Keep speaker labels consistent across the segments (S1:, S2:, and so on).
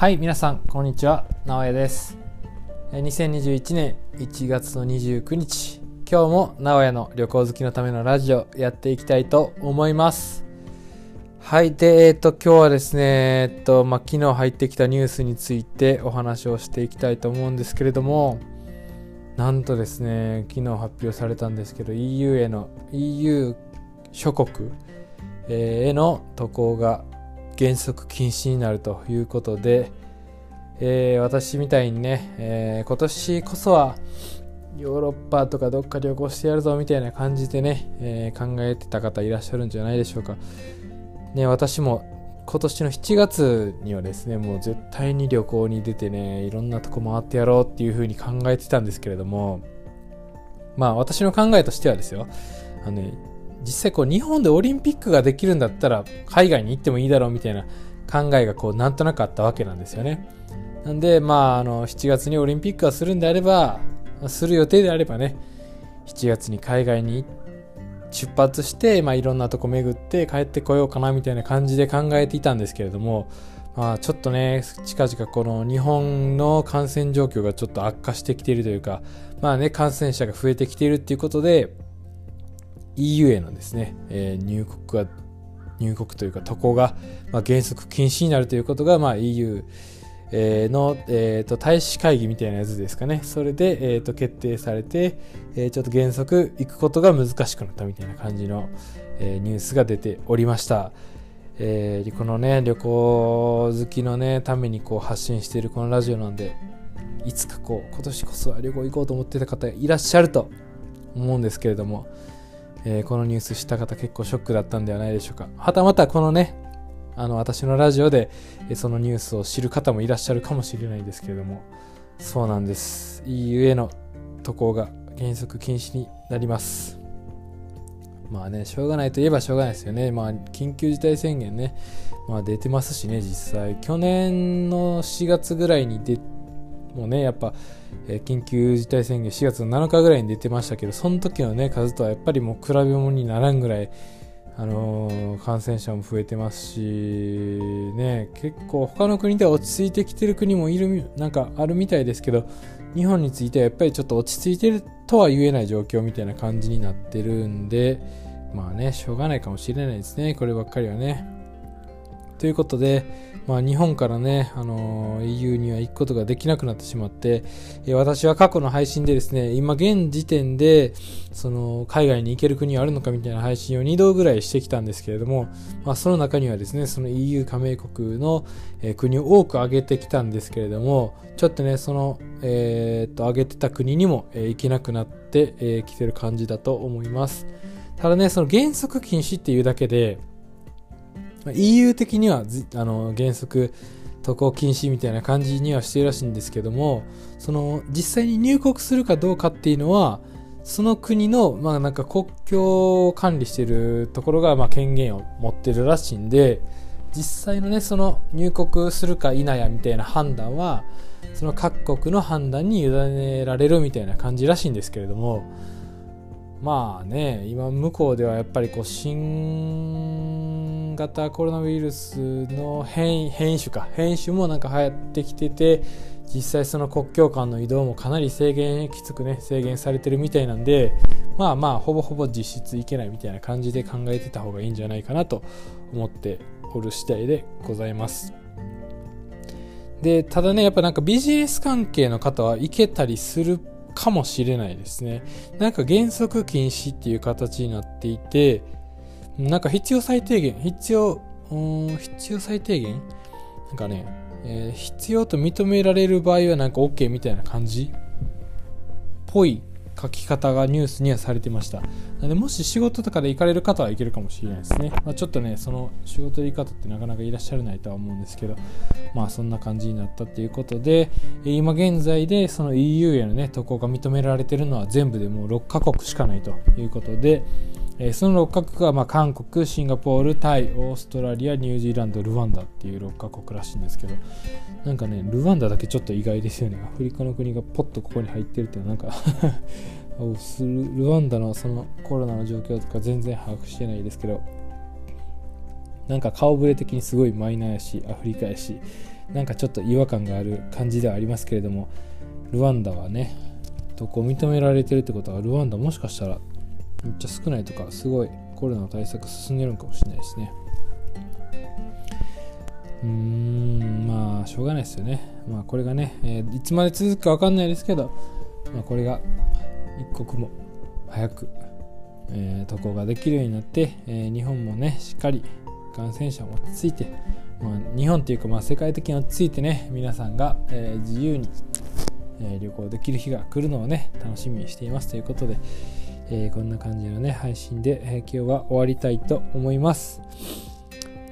S1: はい皆さんこんにちは。直江です。2021年1月の29日。今日も直江の旅行好きのためのラジオやっていきたいと思います。はいでえっ、と今日はですねえっとまあ、昨日入ってきたニュースについてお話をしていきたいと思うんですけれどもなんとですね昨日発表されたんですけど EU への EU 諸国への渡航が原則禁止になるということで、えー、私みたいにね、えー、今年こそはヨーロッパとかどっか旅行してやるぞみたいな感じでね、えー、考えてた方いらっしゃるんじゃないでしょうか。ね、私も今年の7月にはですね、もう絶対に旅行に出てね、いろんなとこ回ってやろうっていうふうに考えてたんですけれども、まあ私の考えとしてはですよ、あのね、実際こう日本でオリンピックができるんだったら海外に行ってもいいだろうみたいな考えがこうなんとなくあったわけなんですよね。なんでまああの7月にオリンピックがするんであればする予定であればね7月に海外に出発して、まあ、いろんなとこ巡って帰ってこようかなみたいな感じで考えていたんですけれども、まあ、ちょっとね近々この日本の感染状況がちょっと悪化してきているというかまあね感染者が増えてきているっていうことで EU へのですね、えー、入国が入国というか渡航が、まあ、原則禁止になるということが、まあ、EU の、えーと、大使会議みたいなやつですかねそれで、えーと、決定されて、えー、ちょっと原則行くことが難しくなったみたいな感じの、えー、ニュースが出ておりました。えー、このね旅行好きのねためにこう発信しているこのラジオなんでいつかこう今年こそは旅行行こうと思ってた方いらっしゃると思うんですけれどもえー、このニュース知った方結構ショックだったんではないでしょうか。はたまたこのね、あの私のラジオで、えそのニュースを知る方もいらっしゃるかもしれないですけれども、そうなんです。EU への渡航が原則禁止になります。まあね、しょうがないといえばしょうがないですよね。まあ、緊急事態宣言ね、まあ出てますしね、実際。去年の4月ぐらいに出てもうね、やっぱ、えー、緊急事態宣言4月の7日ぐらいに出てましたけど、その時のね、数とはやっぱりもう比べ物にならんぐらい、あのー、感染者も増えてますし、ね、結構他の国では落ち着いてきてる国もいる、なんかあるみたいですけど、日本についてはやっぱりちょっと落ち着いてるとは言えない状況みたいな感じになってるんで、まあね、しょうがないかもしれないですね、こればっかりはね。ということで、まあ、日本からね、あの EU には行くことができなくなってしまって、え私は過去の配信でですね、今現時点で、その、海外に行ける国はあるのかみたいな配信を2度ぐらいしてきたんですけれども、まあ、その中にはですね、その EU 加盟国の、え国を多く挙げてきたんですけれども、ちょっとね、その、えー、っと、挙げてた国にも、え行けなくなってき、えー、てる感じだと思います。ただね、その原則禁止っていうだけで、EU 的にはあの原則渡航禁止みたいな感じにはしてるらしいんですけどもその実際に入国するかどうかっていうのはその国の、まあ、なんか国境を管理してるところが、まあ、権限を持ってるらしいんで実際のねその入国するか否やみたいな判断はその各国の判断に委ねられるみたいな感じらしいんですけれどもまあね今向こうではやっぱりこう新型コロナウイルスの変異変異種か変異種もなんか流行ってきてて実際その国境間の移動もかなり制限きつくね制限されてるみたいなんでまあまあほぼほぼ実質いけないみたいな感じで考えてた方がいいんじゃないかなと思っておる次第でございますでただねやっぱなんかビジネス関係の方は行けたりするかもしれないですね。なんか原則禁止っていう形になっていて、なんか必要最低限、必要、必要最低限？なんかね、えー、必要と認められる場合はなんか OK みたいな感じ？っぽい書き方がニュースにはされてました。なので、もし仕事とかで行かれる方は行けるかもしれないですね。まあ、ちょっとね、その仕事で行く方ってなかなかいらっしゃらないとは思うんですけど、まあそんな感じになったっていうことで、今現在でその EU へのね、渡航が認められてるのは全部でもう6カ国しかないということで、えその6カ国はま韓国、シンガポール、タイ、オーストラリア、ニュージーランド、ルワンダっていう6カ国らしいんですけど、なんかね、ルワンダだけちょっと意外ですよね。アフリカの国がポッとここに入ってるっていうのはなんか ルワンダのそのコロナの状況とか全然把握してないですけど、なんか顔ぶれ的にすごいマイナーやし、アフリカやし、なんかちょっと違和感がある感じではありますけれどもルワンダはね渡航認められてるってことはルワンダもしかしたらめっちゃ少ないとかすごいコロナの対策進んでるのかもしれないですね。うーんまあしょうがないですよね。まあこれがね、えーいつまで続くか分かんないですけど、まあ、これが一刻も早く、えー渡航ができるようになって、えー日本もねしっかり感染者も落ち着いて、まあ、日本っていうかまあ世界的に落ち着いてね皆さんが、えー自由に、えー旅行できる日が来るのをね楽しみにしていますということで、えーこんな感じのね配信で、えー今日は終わりたいと思います。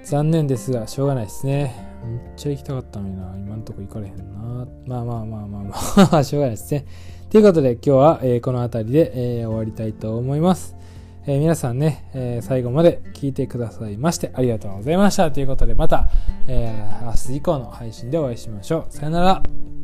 S1: 残念ですがしょうがないですね。めっちゃ行きたかったのにな。今んとこ行かれへんな。まあまあまあまあまあ。しょうがないですね。ということで今日は、えーこの辺りで、え終わりたいと思います。え皆さんね、え最後まで聞いてくださいましてありがとうございました。ということでまた、えー明日以降の配信でお会いしましょう。さよなら。